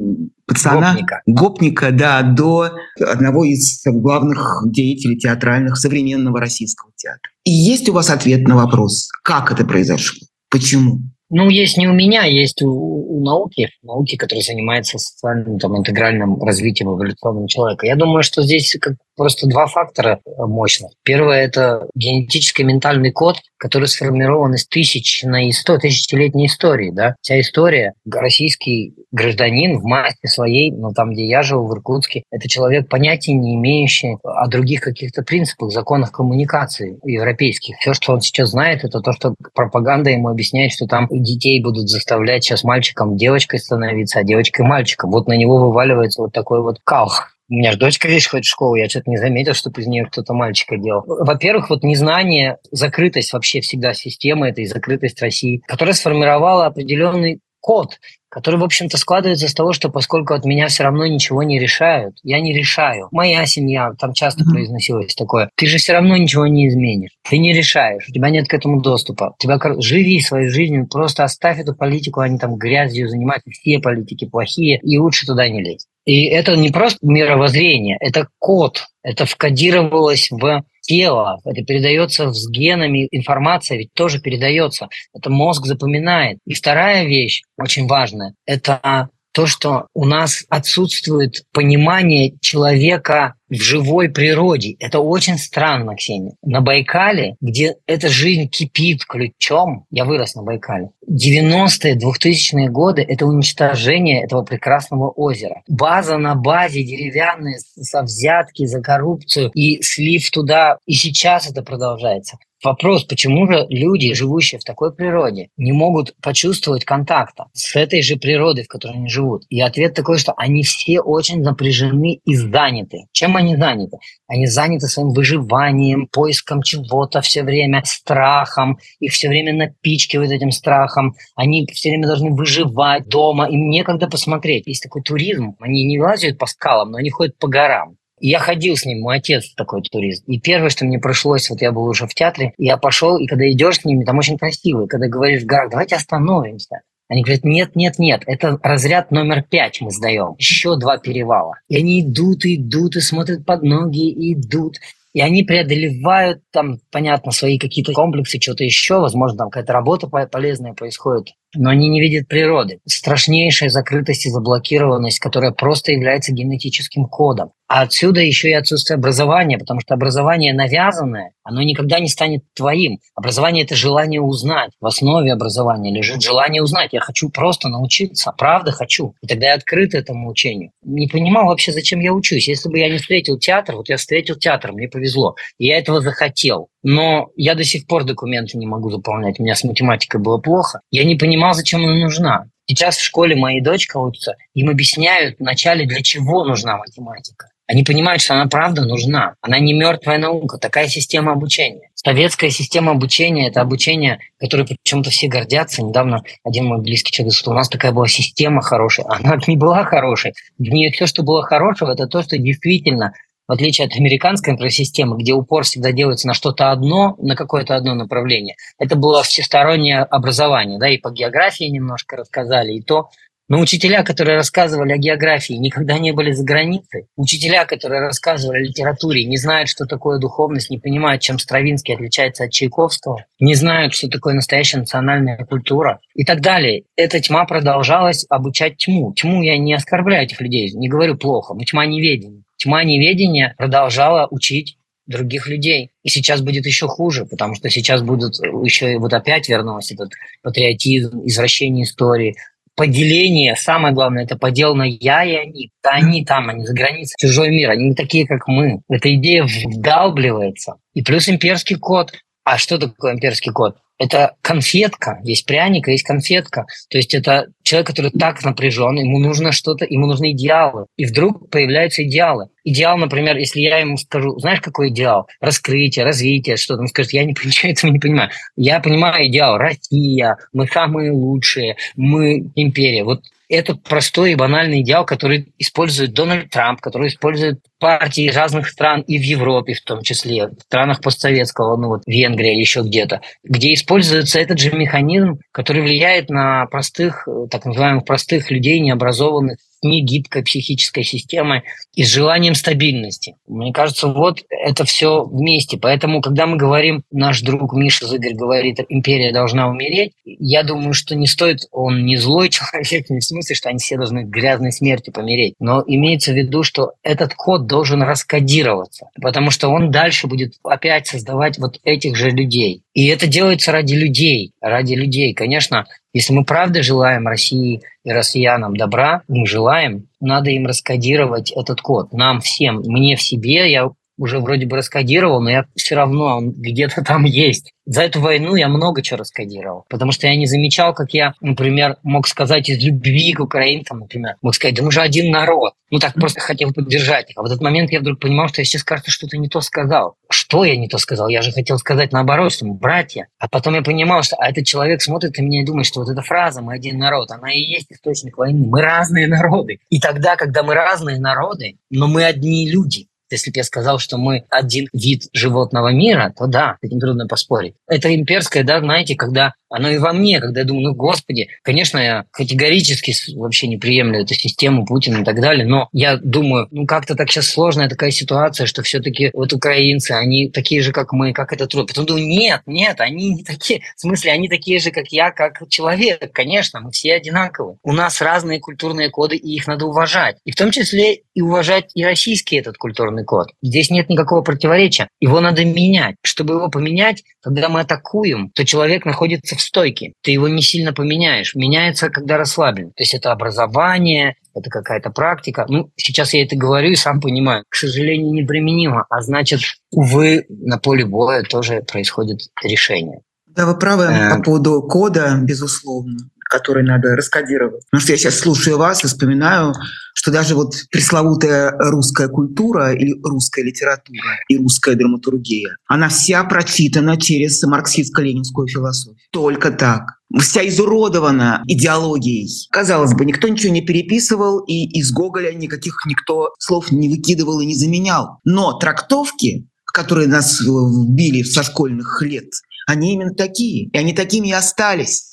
пацана, гопника, гопника да, до одного из главных деятелей театральных современного российского театра. И есть у вас ответ на вопрос, как это произошло, почему? Ну, есть не у меня, есть у, у науки, науки, которая занимается социальным, там, интегральным развитием эволюционного человека. Я думаю, что здесь как просто два фактора мощных. Первое – это генетический ментальный код, который сформирован из тысячной сто тысячелетней истории. Да? Вся история, российский гражданин в массе своей, ну там, где я живу, в Иркутске, это человек понятия не имеющий о других каких-то принципах, законах коммуникации европейских. Все, что он сейчас знает, это то, что пропаганда ему объясняет, что там детей будут заставлять сейчас мальчиком девочкой становиться, а девочкой мальчиком. Вот на него вываливается вот такой вот калх. У меня же дочка здесь ходит в школу, я что-то не заметил, чтобы из нее кто-то мальчика делал. Во-первых, вот незнание, закрытость вообще всегда системы этой, закрытость России, которая сформировала определенный код, который, в общем-то, складывается из того, что поскольку от меня все равно ничего не решают, я не решаю. Моя семья, там часто mm-hmm. произносилось такое, ты же все равно ничего не изменишь. Ты не решаешь, у тебя нет к этому доступа. Тебя живи своей жизнью, просто оставь эту политику, они там грязью занимаются, все политики плохие, и лучше туда не лезть. И это не просто мировоззрение, это код, это вкодировалось в тело, это передается с генами, информация ведь тоже передается, это мозг запоминает. И вторая вещь, очень важная, это то, что у нас отсутствует понимание человека в живой природе. Это очень странно, Ксения. На Байкале, где эта жизнь кипит ключом, я вырос на Байкале, 90-е, 2000-е годы – это уничтожение этого прекрасного озера. База на базе деревянная, со взятки за коррупцию и слив туда. И сейчас это продолжается. Вопрос, почему же люди, живущие в такой природе, не могут почувствовать контакта с этой же природой, в которой они живут? И ответ такой, что они все очень напряжены и заняты. Чем они заняты? Они заняты своим выживанием, поиском чего-то все время, страхом. Их все время напичкивают этим страхом. Они все время должны выживать дома. Им некогда посмотреть. Есть такой туризм. Они не лазят по скалам, но они ходят по горам я ходил с ним, мой отец такой турист. И первое, что мне пришлось, вот я был уже в театре, я пошел, и когда идешь с ними, там очень красиво. И когда говоришь в горах, давайте остановимся. Они говорят, нет, нет, нет, это разряд номер пять мы сдаем. Еще два перевала. И они идут, идут, и смотрят под ноги, и идут. И они преодолевают там, понятно, свои какие-то комплексы, что-то еще, возможно, там какая-то работа полезная происходит но они не видят природы. Страшнейшая закрытость и заблокированность, которая просто является генетическим кодом. А отсюда еще и отсутствие образования, потому что образование навязанное, оно никогда не станет твоим. Образование – это желание узнать. В основе образования лежит желание узнать. Я хочу просто научиться, правда хочу. И тогда я открыт этому учению. Не понимал вообще, зачем я учусь. Если бы я не встретил театр, вот я встретил театр, мне повезло. И я этого захотел но я до сих пор документы не могу заполнять. У меня с математикой было плохо. Я не понимал, зачем она нужна. Сейчас в школе моя дочка учится, им объясняют вначале, для чего нужна математика. Они понимают, что она правда нужна. Она не мертвая наука, такая система обучения. Советская система обучения – это обучение, которое почему-то все гордятся. Недавно один мой близкий человек сказал, у нас такая была система хорошая. Она не была хорошей. В ней все, что было хорошего, это то, что действительно в отличие от американской инфрасистемы, где упор всегда делается на что-то одно, на какое-то одно направление. Это было всестороннее образование, да, и по географии немножко рассказали, и то Но учителя, которые рассказывали о географии, никогда не были за границей. Учителя, которые рассказывали о литературе, не знают, что такое духовность, не понимают, чем Стравинский отличается от Чайковского, не знают, что такое настоящая национальная культура и так далее. Эта тьма продолжалась обучать тьму. Тьму я не оскорбляю этих людей, не говорю плохо, но тьма неведения. Тьма неведения продолжала учить других людей. И сейчас будет еще хуже, потому что сейчас будут еще вот опять вернулся этот патриотизм, извращение истории, поделение, самое главное, это поделано я и они. Да они там, они за границей, чужой мир, они не такие, как мы. Эта идея вдалбливается. И плюс имперский код. А что такое имперский код? Это конфетка, есть пряник, есть конфетка. То есть это человек, который так напряжен, ему нужно что-то, ему нужны идеалы. И вдруг появляются идеалы. Идеал, например, если я ему скажу, знаешь, какой идеал? Раскрытие, развитие, что-то. Он скажет, я не понимаю, этого не понимаю. Я понимаю идеал. Россия, мы самые лучшие, мы империя. Вот это простой и банальный идеал, который использует Дональд Трамп, который использует партии разных стран и в Европе в том числе, в странах постсоветского, ну вот Венгрия или еще где-то, где используется этот же механизм, который влияет на простых, так называемых простых людей, необразованных, не гибкой психической системой и с желанием стабильности. Мне кажется, вот это все вместе. Поэтому, когда мы говорим, наш друг Миша Зыгорь говорит, империя должна умереть, я думаю, что не стоит, он не злой человек, не в смысле, что они все должны грязной смертью помереть, но имеется в виду, что этот код должен раскодироваться, потому что он дальше будет опять создавать вот этих же людей. И это делается ради людей, ради людей. Конечно, если мы правда желаем России и россиянам добра, мы желаем, надо им раскодировать этот код. Нам всем, мне в себе, я уже вроде бы раскодировал, но я все равно, он где-то там есть. За эту войну я много чего раскодировал, потому что я не замечал, как я, например, мог сказать из любви к украинцам, например, мог сказать, да мы же один народ. Ну так просто хотел поддержать их. А в этот момент я вдруг понимал, что я сейчас, кажется, что-то не то сказал. Что я не то сказал? Я же хотел сказать наоборот, что мы братья. А потом я понимал, что а этот человек смотрит на меня и думает, что вот эта фраза «мы один народ», она и есть источник войны. Мы разные народы. И тогда, когда мы разные народы, но мы одни люди, если бы я сказал, что мы один вид животного мира, то да, с этим трудно поспорить. Это имперское, да, знаете, когда оно и во мне, когда я думаю, ну, господи, конечно, я категорически вообще не приемлю эту систему Путина и так далее, но я думаю, ну, как-то так сейчас сложная такая ситуация, что все-таки вот украинцы, они такие же, как мы, как это труд. Потом думаю, нет, нет, они не такие, в смысле, они такие же, как я, как человек, конечно, мы все одинаковые. У нас разные культурные коды, и их надо уважать. И в том числе и уважать и российский этот культурный код. Здесь нет никакого противоречия. Его надо менять. Чтобы его поменять, когда мы атакуем, то человек находится в стойке. Ты его не сильно поменяешь. Меняется, когда расслаблен. То есть это образование, это какая-то практика. Ну, сейчас я это говорю и сам понимаю. К сожалению, неприменимо. А значит, увы, на поле боя тоже происходит решение. Да, вы правы э... по поводу кода, безусловно который надо раскодировать. Потому что я сейчас слушаю вас и вспоминаю, что даже вот пресловутая русская культура или русская литература и русская драматургия, она вся прочитана через марксистско-ленинскую философию. Только так вся изуродована идеологией. Казалось бы, никто ничего не переписывал, и из Гоголя никаких никто слов не выкидывал и не заменял. Но трактовки, которые нас вбили со школьных лет, они именно такие. И они такими и остались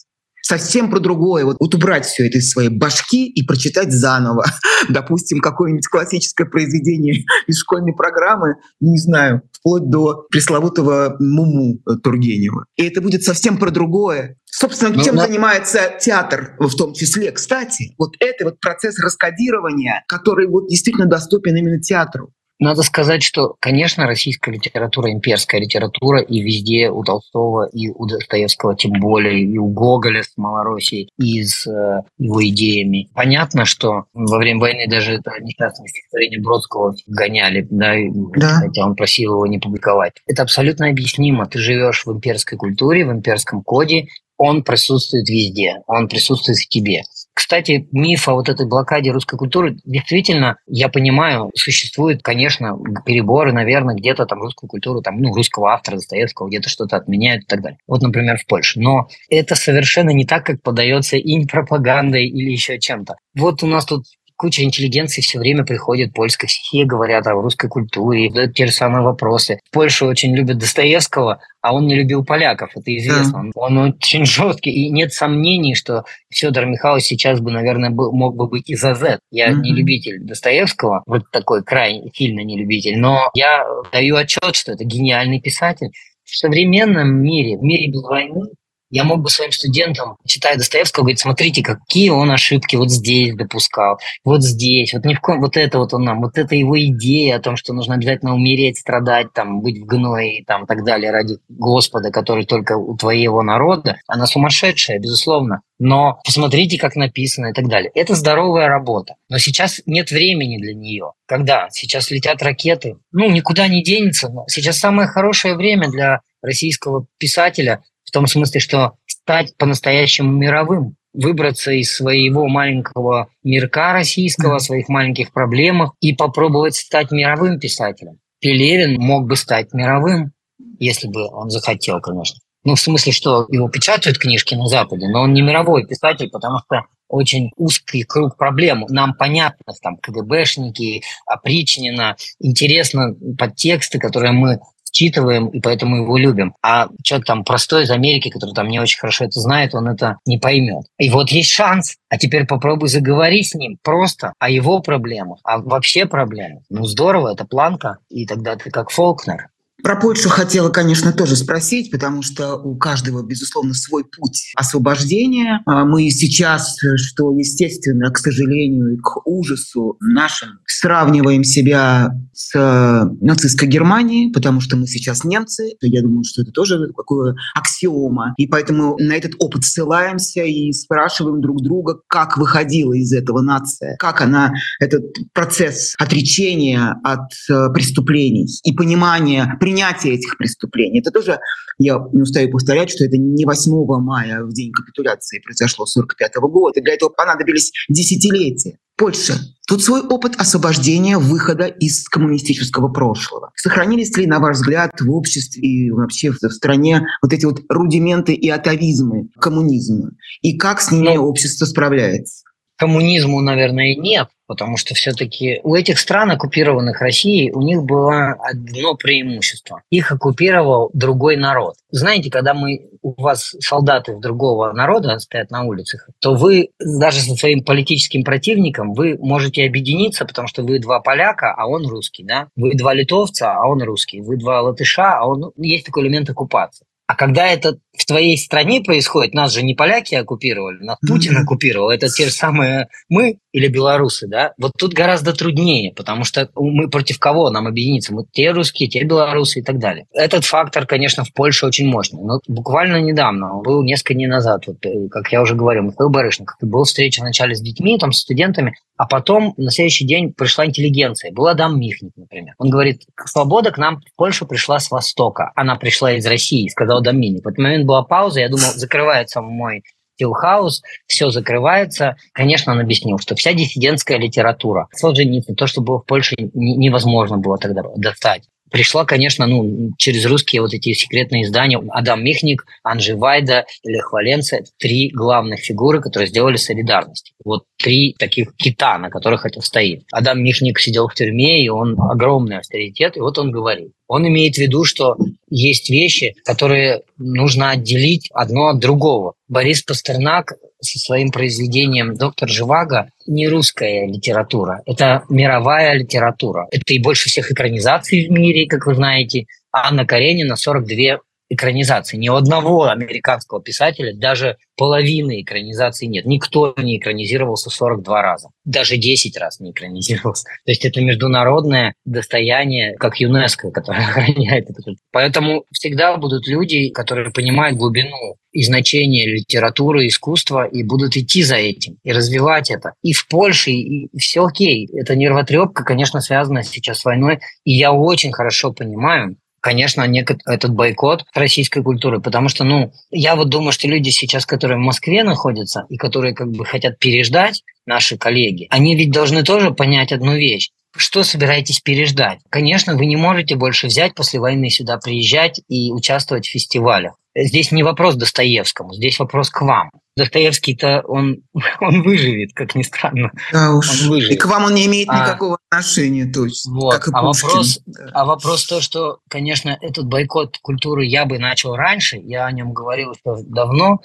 совсем про другое. Вот, вот убрать все это из своей башки и прочитать заново. Допустим, какое-нибудь классическое произведение из школьной программы, не знаю, вплоть до пресловутого Муму Тургенева. И это будет совсем про другое. Собственно, ну, чем но... занимается театр в том числе. Кстати, вот это вот процесс раскодирования, который вот действительно доступен именно театру. Надо сказать, что, конечно, российская литература, имперская литература, и везде у Толстого, и у Достоевского, тем более, и у Гоголя с Малороссией, и с э, его идеями. Понятно, что во время войны даже это несчастное стихотворение Бродского гоняли, да, да, хотя он просил его не публиковать. Это абсолютно объяснимо. Ты живешь в имперской культуре, в имперском коде, он присутствует везде, он присутствует в тебе. Кстати, миф о вот этой блокаде русской культуры, действительно, я понимаю, существует, конечно, переборы, наверное, где-то там русскую культуру, там, ну, русского автора Достоевского где-то что-то отменяют и так далее. Вот, например, в Польше. Но это совершенно не так, как подается им пропагандой или еще чем-то. Вот у нас тут куча интеллигенции все время приходит польской, все говорят о русской культуре, задают те же самые вопросы. В Польше очень любят Достоевского, а он не любил поляков, это известно. Да. Он, он очень жесткий, и нет сомнений, что Федор Михайлович сейчас бы, наверное, был, мог бы быть и за Z. Я mm-hmm. не любитель Достоевского, вот такой крайне сильно не любитель, но я даю отчет, что это гениальный писатель. В современном мире, в мире без войны, я мог бы своим студентам, читая Достоевского, говорить, смотрите, какие он ошибки вот здесь допускал, вот здесь, вот ни в коем, вот это вот он нам, вот это его идея о том, что нужно обязательно умереть, страдать, там, быть в гное и там так далее ради Господа, который только у твоего народа, она сумасшедшая, безусловно. Но посмотрите, как написано и так далее. Это здоровая работа. Но сейчас нет времени для нее. Когда? Сейчас летят ракеты. Ну, никуда не денется. Сейчас самое хорошее время для российского писателя в том смысле, что стать по-настоящему мировым, выбраться из своего маленького мирка российского, mm-hmm. своих маленьких проблем и попробовать стать мировым писателем. Пелевин мог бы стать мировым, если бы он захотел, конечно. Ну, в смысле, что его печатают книжки на Западе, но он не мировой писатель, потому что очень узкий круг проблем. Нам понятно, там, КГБшники, опричнина, интересно подтексты, которые мы считываем, и поэтому его любим. А человек там простой из Америки, который там не очень хорошо это знает, он это не поймет. И вот есть шанс, а теперь попробуй заговорить с ним просто о его проблемах, а вообще проблемах. Ну здорово, это планка, и тогда ты как Фолкнер. Про Польшу хотела, конечно, тоже спросить, потому что у каждого, безусловно, свой путь освобождения. А мы сейчас, что естественно, к сожалению, и к ужасу нашим, сравниваем себя с нацистской Германией, потому что мы сейчас немцы. Я думаю, что это тоже такое аксиома. И поэтому на этот опыт ссылаемся и спрашиваем друг друга, как выходила из этого нация, как она, этот процесс отречения от э, преступлений и понимания принятие этих преступлений. Это тоже, я не устаю повторять, что это не 8 мая, в день капитуляции, произошло 45 года. Для этого понадобились десятилетия. Польша. Тут свой опыт освобождения, выхода из коммунистического прошлого. Сохранились ли, на ваш взгляд, в обществе и вообще в стране вот эти вот рудименты и атовизмы коммунизма? И как с ними ну, общество справляется? Коммунизму, наверное, нет, потому что все-таки у этих стран, оккупированных Россией, у них было одно преимущество. Их оккупировал другой народ. Знаете, когда мы у вас солдаты другого народа стоят на улицах, то вы даже со своим политическим противником вы можете объединиться, потому что вы два поляка, а он русский, да? Вы два литовца, а он русский. Вы два латыша, а он... Ну, есть такой элемент оккупации. А когда это в твоей стране происходит, нас же не поляки оккупировали, нас Путин оккупировал, это те же самые мы или белорусы, да, вот тут гораздо труднее, потому что мы против кого нам объединиться? Мы те русские, те белорусы и так далее. Этот фактор, конечно, в Польше очень мощный. Но буквально недавно, был несколько дней назад, вот, э, как я уже говорил, Михаил Барышников, был встреча вначале с детьми, там, с студентами, а потом на следующий день пришла интеллигенция. Был Адам Михник, например. Он говорит, свобода к нам в Польшу пришла с Востока. Она пришла из России, сказал Адам Михник. В этот момент была пауза, я думал, закрывается мой Стилхаус, все закрывается. Конечно, он объяснил, что вся диссидентская литература, Солженицын, то, что было в Польше, невозможно было тогда достать пришла, конечно, ну, через русские вот эти секретные издания. Адам Михник, Анжи Вайда, Лех Валенца – три главных фигуры, которые сделали солидарность. Вот три таких кита, на которых это стоит. Адам Михник сидел в тюрьме, и он огромный авторитет, и вот он говорит. Он имеет в виду, что есть вещи, которые нужно отделить одно от другого. Борис Пастернак со своим произведением «Доктор Живаго» не русская литература, это мировая литература. Это и больше всех экранизаций в мире, как вы знаете. Анна Каренина 42 экранизации. Ни одного американского писателя даже половины экранизации нет. Никто не экранизировался 42 раза. Даже 10 раз не экранизировался. То есть это международное достояние, как ЮНЕСКО, которое охраняет это. Поэтому всегда будут люди, которые понимают глубину и значение литературы, искусства, и будут идти за этим, и развивать это. И в Польше, и все окей. Это нервотрепка, конечно, связана сейчас с войной. И я очень хорошо понимаю, конечно, этот бойкот российской культуры, потому что, ну, я вот думаю, что люди сейчас, которые в Москве находятся и которые как бы хотят переждать наши коллеги, они ведь должны тоже понять одну вещь. Что собираетесь переждать? Конечно, вы не можете больше взять после войны сюда приезжать и участвовать в фестивалях. Здесь не вопрос Достоевскому, здесь вопрос к вам. Достоевский-то он, он выживет, как ни странно. Да уж. Он выживет. И к вам он не имеет а, никакого отношения, точно. Вот. Как и а, вопрос, да. а вопрос то, что, конечно, этот бойкот культуры я бы начал раньше, я о нем говорил еще давно,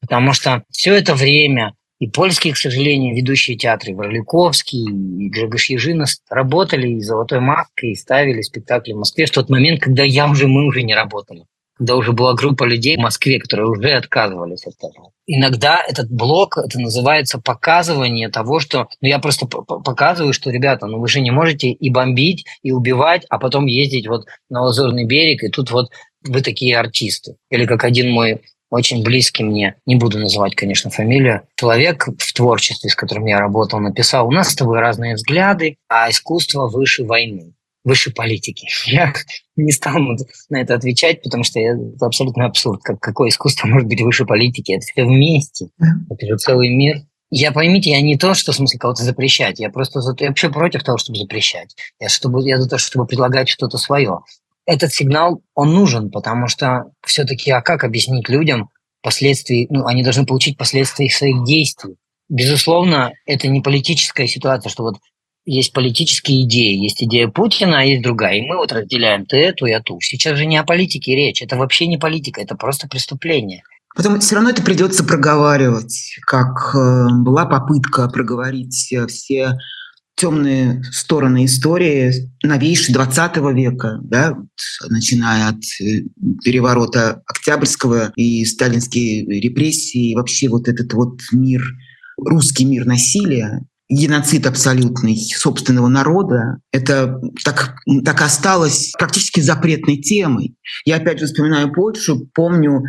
потому что все это время и польские, к сожалению, ведущие театры, Варликовский и Григорий Ежина работали и «Золотой маской», и ставили спектакли в Москве в тот момент, когда я уже, мы уже не работали. Когда уже была группа людей в Москве, которые уже отказывались от этого. Иногда этот блок, это называется показывание того, что... Ну, я просто показываю, что, ребята, ну вы же не можете и бомбить, и убивать, а потом ездить вот на Лазурный берег, и тут вот вы такие артисты. Или как один мой очень близкий мне, не буду называть, конечно, фамилию, человек в творчестве, с которым я работал, написал, у нас с тобой разные взгляды, а искусство выше войны выше политики. Я не стал на это отвечать, потому что это абсолютно абсурд. Как, какое искусство может быть выше политики? Это все вместе. Это же целый мир. Я, поймите, я не то, что в смысле кого-то запрещать. Я просто за, я вообще против того, чтобы запрещать. Я, чтобы, я за то, чтобы предлагать что-то свое этот сигнал, он нужен, потому что все-таки, а как объяснить людям последствия, ну, они должны получить последствия своих действий. Безусловно, это не политическая ситуация, что вот есть политические идеи, есть идея Путина, а есть другая. И мы вот разделяем ты эту, я ту. Сейчас же не о политике речь, это вообще не политика, это просто преступление. Потом все равно это придется проговаривать, как э, была попытка проговорить все темные стороны истории новейшей 20 века, да, начиная от э, переворота Октябрьского и сталинские репрессии, и вообще вот этот вот мир, русский мир насилия, геноцид абсолютный собственного народа, это так, так осталось практически запретной темой. Я опять же вспоминаю Польшу, помню,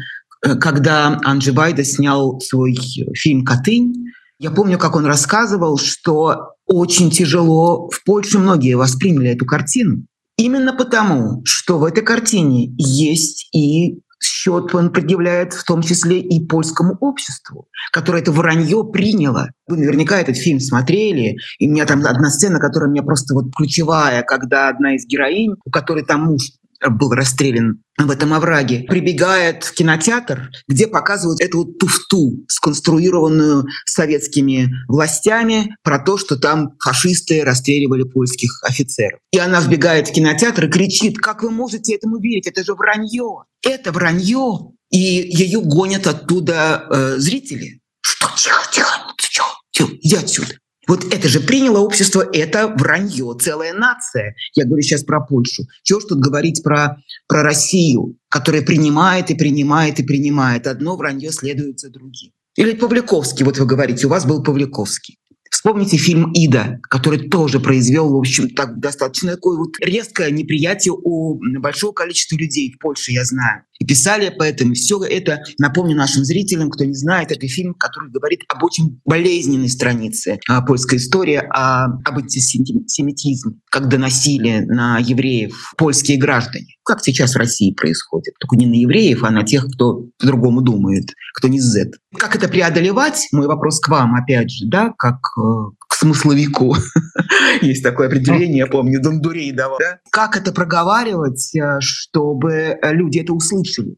э, когда Анджи Байда снял свой фильм «Катынь», я помню, как он рассказывал, что очень тяжело в Польше многие восприняли эту картину. Именно потому, что в этой картине есть и счет он предъявляет в том числе и польскому обществу, которое это вранье приняло. Вы наверняка этот фильм смотрели, и у меня там одна сцена, которая у меня просто вот ключевая, когда одна из героинь, у которой там муж был расстрелян в этом овраге, прибегает в кинотеатр, где показывают эту вот туфту, сконструированную советскими властями, про то, что там фашисты расстреливали польских офицеров. И она вбегает в кинотеатр и кричит, как вы можете этому верить, это же вранье, это вранье. И ее гонят оттуда э, зрители. Что, тихо, тихо, что, тихо, иди отсюда. Вот это же приняло общество, это вранье, целая нация. Я говорю сейчас про Польшу. Чего ж тут говорить про, про Россию, которая принимает и принимает и принимает. Одно вранье следует за другим. Или Павликовский, вот вы говорите, у вас был Павликовский. Вспомните фильм «Ида», который тоже произвел, в общем, так достаточно такое вот резкое неприятие у большого количества людей в Польше, я знаю. И писали по этому. Все это, напомню нашим зрителям, кто не знает, это фильм, который говорит об очень болезненной странице а, польской истории, а, об антисемитизме, как доносили на евреев польские граждане. Как сейчас в России происходит. Только не на евреев, а на тех, кто по-другому думает, кто не Z. Как это преодолевать? Мой вопрос к вам, опять же, да, как э, к смысловику. Есть такое определение, я помню, Дундурей давал. Да? Как это проговаривать, э, чтобы люди это услышали?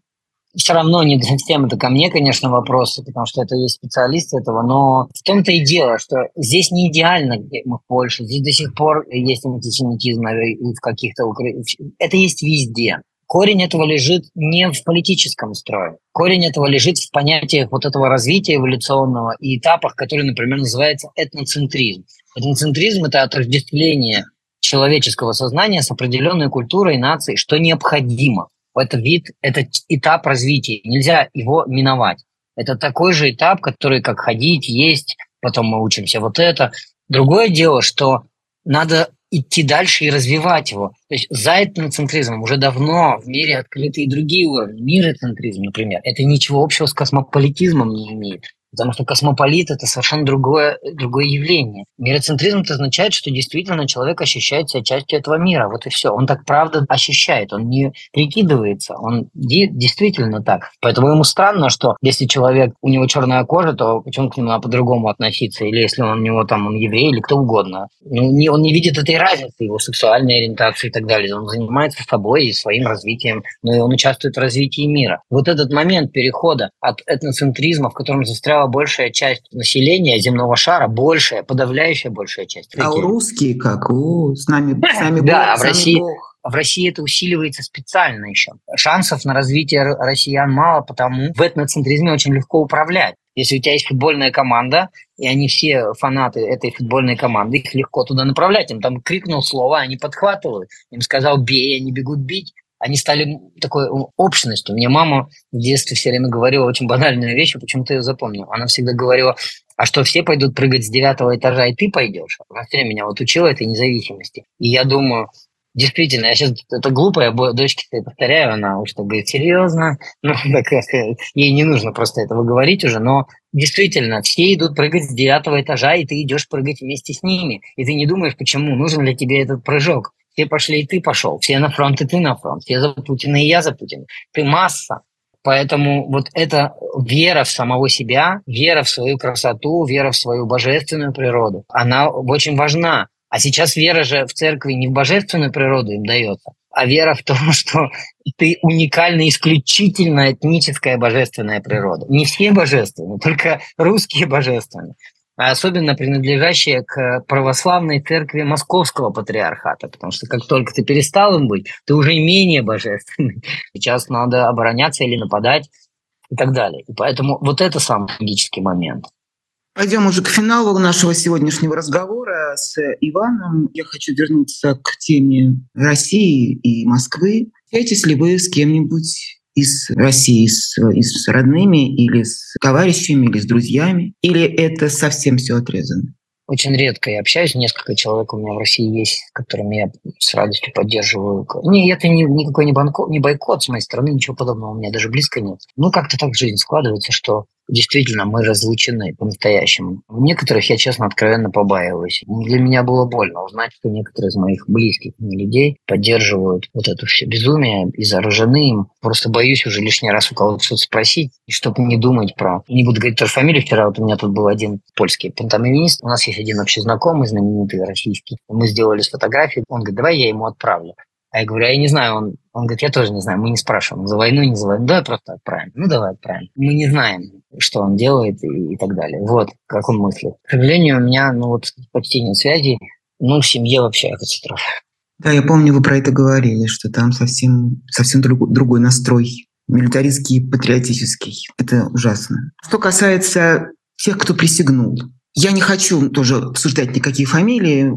Все равно не совсем это ко мне, конечно, вопросы, потому что это есть специалисты этого, но в том-то и дело, что здесь не идеально, где мы в Польше, здесь до сих пор есть антисемитизм и в каких-то... Это есть везде. Корень этого лежит не в политическом строе. Корень этого лежит в понятиях вот этого развития эволюционного и этапах, которые, например, называется этноцентризм. Этноцентризм – это отождествление человеческого сознания с определенной культурой нации, что необходимо. Это вид, это этап развития, нельзя его миновать. Это такой же этап, который как ходить, есть, потом мы учимся вот это. Другое дело, что надо идти дальше и развивать его. То есть за этноцентризмом уже давно в мире открыты и другие уровни. Мироцентризм, например, это ничего общего с космополитизмом не имеет. Потому что космополит – это совершенно другое, другое явление. Мироцентризм это означает, что действительно человек ощущает себя частью этого мира. Вот и все. Он так правда ощущает, он не прикидывается, он действительно так. Поэтому ему странно, что если человек, у него черная кожа, то почему к нему надо по-другому относиться? Или если он у него там, он еврей или кто угодно. Ну, не, он не видит этой разницы, его сексуальной ориентации и так далее. Он занимается собой и своим развитием, но и он участвует в развитии мира. Вот этот момент перехода от этноцентризма, в котором застряла большая часть населения земного шара, большая, подавляющая большая часть. А у русские как? У, с нами, с нами да, в России. В России это усиливается специально еще. Шансов на развитие россиян мало, потому в этноцентризме очень легко управлять. Если у тебя есть футбольная команда, и они все фанаты этой футбольной команды, их легко туда направлять. Им там крикнул слово, они подхватывают. Им сказал «бей», они бегут бить они стали такой общностью. Мне мама в детстве все время говорила очень банальную вещь, почему-то ее запомнил. Она всегда говорила, а что все пойдут прыгать с девятого этажа, и ты пойдешь? Она все время меня вот учила этой независимости. И я думаю, Действительно, я сейчас это глупо, я дочке повторяю, она что говорит, серьезно, ну, так, ей не нужно просто этого говорить уже, но действительно, все идут прыгать с девятого этажа, и ты идешь прыгать вместе с ними, и ты не думаешь, почему, нужен ли тебе этот прыжок. Все пошли, и ты пошел. Все на фронт, и ты на фронт. Все за Путина, и я за Путина. Ты масса. Поэтому вот эта вера в самого себя, вера в свою красоту, вера в свою божественную природу, она очень важна. А сейчас вера же в церкви не в божественную природу им дается, а вера в то, что ты уникальная, исключительно этническая божественная природа. Не все божественные, только русские божественные а особенно принадлежащие к православной церкви Московского патриархата, потому что как только ты перестал им быть, ты уже менее божественный. Сейчас надо обороняться или нападать и так далее. И поэтому вот это самый магический момент. Пойдем уже к финалу нашего сегодняшнего разговора с Иваном. Я хочу вернуться к теме России и Москвы. Встречаетесь ли вы с кем-нибудь из России, с, и с родными или с товарищами, или с друзьями? Или это совсем все отрезано? Очень редко я общаюсь, несколько человек у меня в России есть, которыми я с радостью поддерживаю. Не, это не, никакой не, банко, не бойкот с моей стороны, ничего подобного у меня даже близко нет. Ну, как-то так жизнь складывается, что действительно мы разлучены по-настоящему. Некоторых я, честно, откровенно побаиваюсь. Для меня было больно узнать, что некоторые из моих близких людей поддерживают вот это все безумие и заражены им. Просто боюсь уже лишний раз у кого-то что-то спросить, и чтобы не думать про... Не буду говорить тоже фамилию. Вчера вот у меня тут был один польский пантомиминист. У нас есть один общий знакомый, знаменитый российский. Мы сделали с фотографией. Он говорит, давай я ему отправлю. А я говорю, а я не знаю, он, он говорит, я тоже не знаю, мы не спрашиваем, за войну, не за войну, давай просто отправим. Ну, давай отправим. Мы не знаем, что он делает и, и так далее. Вот, как он мыслит. К сожалению, у меня, ну, вот почти нет связи, ну, в семье вообще катастрофа. Да, я помню, вы про это говорили, что там совсем, совсем друг, другой настрой, милитаристский, патриотический. Это ужасно. Что касается тех, кто присягнул, я не хочу тоже обсуждать никакие фамилии,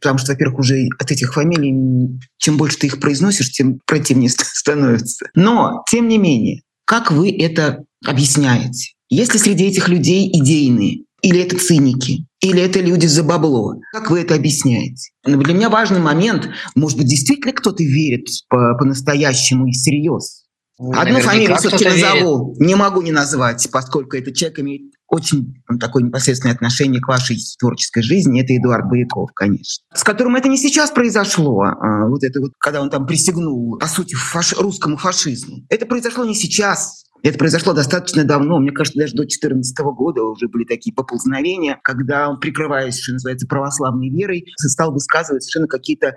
Потому что, во-первых, уже от этих фамилий, чем больше ты их произносишь, тем противнее становится. Но, тем не менее, как вы это объясняете? Если среди этих людей идейные, или это циники, или это люди за бабло. Как вы это объясняете? Но для меня важный момент, может быть, действительно кто-то верит по-настоящему и всерьез. Ну, Одну фамилию все-таки назову, не могу не назвать, поскольку этот человек имеет очень такое непосредственное отношение к вашей творческой жизни. Это Эдуард Бояков, конечно. С которым это не сейчас произошло, а вот это вот, когда он там присягнул, по сути, фаш... русскому фашизму. Это произошло не сейчас, это произошло достаточно давно, мне кажется, даже до 2014 года уже были такие поползновения, когда он, прикрываясь, что называется, православной верой, стал высказывать совершенно какие-то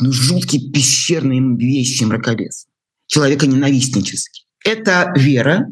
ну, жуткие пещерные вещи мракобес человеконенавистнический. Это вера,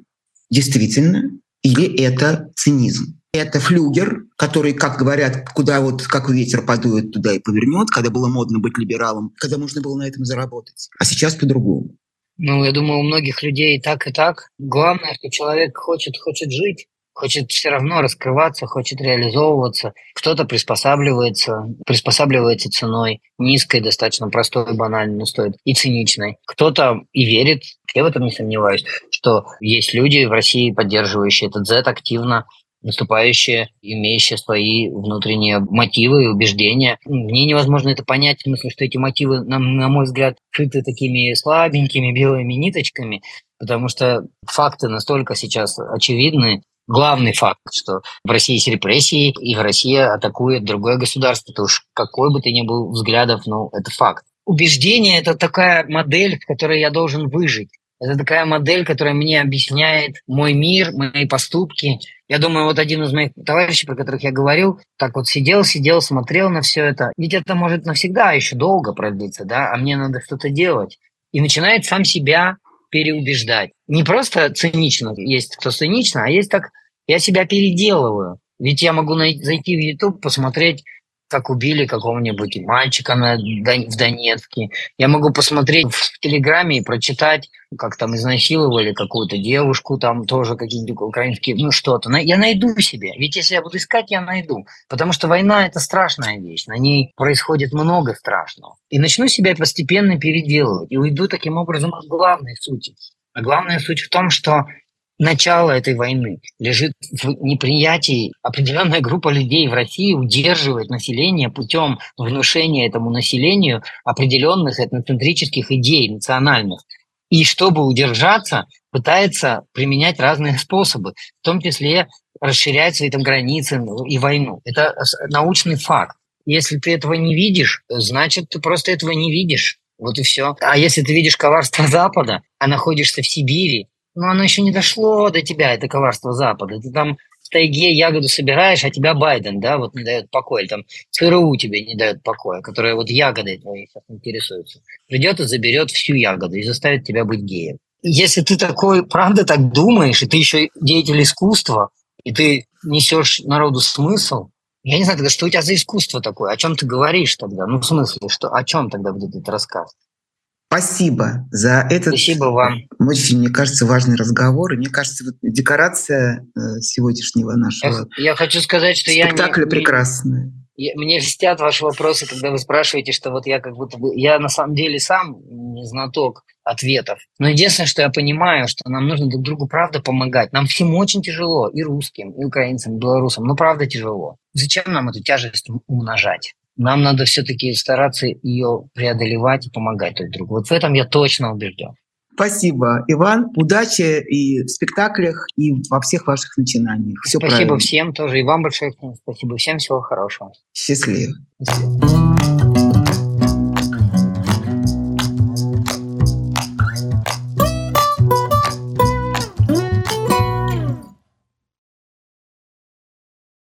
действительно, или это цинизм. Это флюгер, который, как говорят, куда вот как ветер подует, туда и повернет, когда было модно быть либералом, когда можно было на этом заработать. А сейчас по-другому. Ну, я думаю, у многих людей и так, и так. Главное, что человек хочет, хочет жить, хочет все равно раскрываться, хочет реализовываться. Кто-то приспосабливается, приспосабливается ценой низкой, достаточно простой, банальной, но стоит и циничной. Кто-то и верит, я в этом не сомневаюсь, что есть люди в России, поддерживающие этот Z активно, наступающие, имеющие свои внутренние мотивы и убеждения. Мне невозможно это понять, в смысле, что эти мотивы, на, на мой взгляд, шиты такими слабенькими белыми ниточками, потому что факты настолько сейчас очевидны, главный факт, что в России есть репрессии, и в России атакует другое государство. То уж какой бы ты ни был взглядов, ну, это факт. Убеждение – это такая модель, в которой я должен выжить. Это такая модель, которая мне объясняет мой мир, мои поступки. Я думаю, вот один из моих товарищей, про которых я говорил, так вот сидел, сидел, смотрел на все это. Ведь это может навсегда еще долго продлиться, да, а мне надо что-то делать. И начинает сам себя переубеждать. Не просто цинично, есть кто цинично, а есть так, я себя переделываю. Ведь я могу зайти в YouTube, посмотреть как убили какого-нибудь мальчика на, в Донецке. Я могу посмотреть в Телеграме и прочитать, как там изнасиловали какую-то девушку, там тоже какие-нибудь украинские, ну что-то. Я найду себе. Ведь если я буду искать, я найду. Потому что война – это страшная вещь. На ней происходит много страшного. И начну себя постепенно переделывать. И уйду таким образом от главной сути. А главная суть в том, что начало этой войны лежит в неприятии. Определенная группа людей в России удерживает население путем внушения этому населению определенных этноцентрических идей национальных. И чтобы удержаться, пытается применять разные способы, в том числе расширять свои там границы и войну. Это научный факт. Если ты этого не видишь, значит, ты просто этого не видишь. Вот и все. А если ты видишь коварство Запада, а находишься в Сибири, но оно еще не дошло до тебя, это коварство Запада. Ты там в тайге ягоду собираешь, а тебя Байден, да, вот не дает покоя, там ЦРУ тебе не дает покоя, которая вот ягодой твоей сейчас интересуется. Придет и заберет всю ягоду и заставит тебя быть геем. Если ты такой, правда, так думаешь, и ты еще деятель искусства, и ты несешь народу смысл, я не знаю, тогда что у тебя за искусство такое? О чем ты говоришь тогда? Ну, в смысле, что, о чем тогда будет этот рассказ? Спасибо за этот Спасибо вам. очень, мне кажется, важный разговор. И мне кажется, вот декорация э, сегодняшнего нашего я, я хочу сказать, что спектакля я не, прекрасная. Я, мне льстят ваши вопросы, когда вы спрашиваете, что вот я как будто бы... Я на самом деле сам не знаток ответов. Но единственное, что я понимаю, что нам нужно друг другу правда помогать. Нам всем очень тяжело, и русским, и украинцам, и белорусам, но правда тяжело. Зачем нам эту тяжесть умножать? Нам надо все-таки стараться ее преодолевать и помогать друг другу. Вот в этом я точно убежден. Спасибо, Иван. Удачи и в спектаклях, и во всех ваших начинаниях. Все спасибо правильно. всем тоже. И вам большое спасибо. Всем всего хорошего. Счастливо. Счастливо.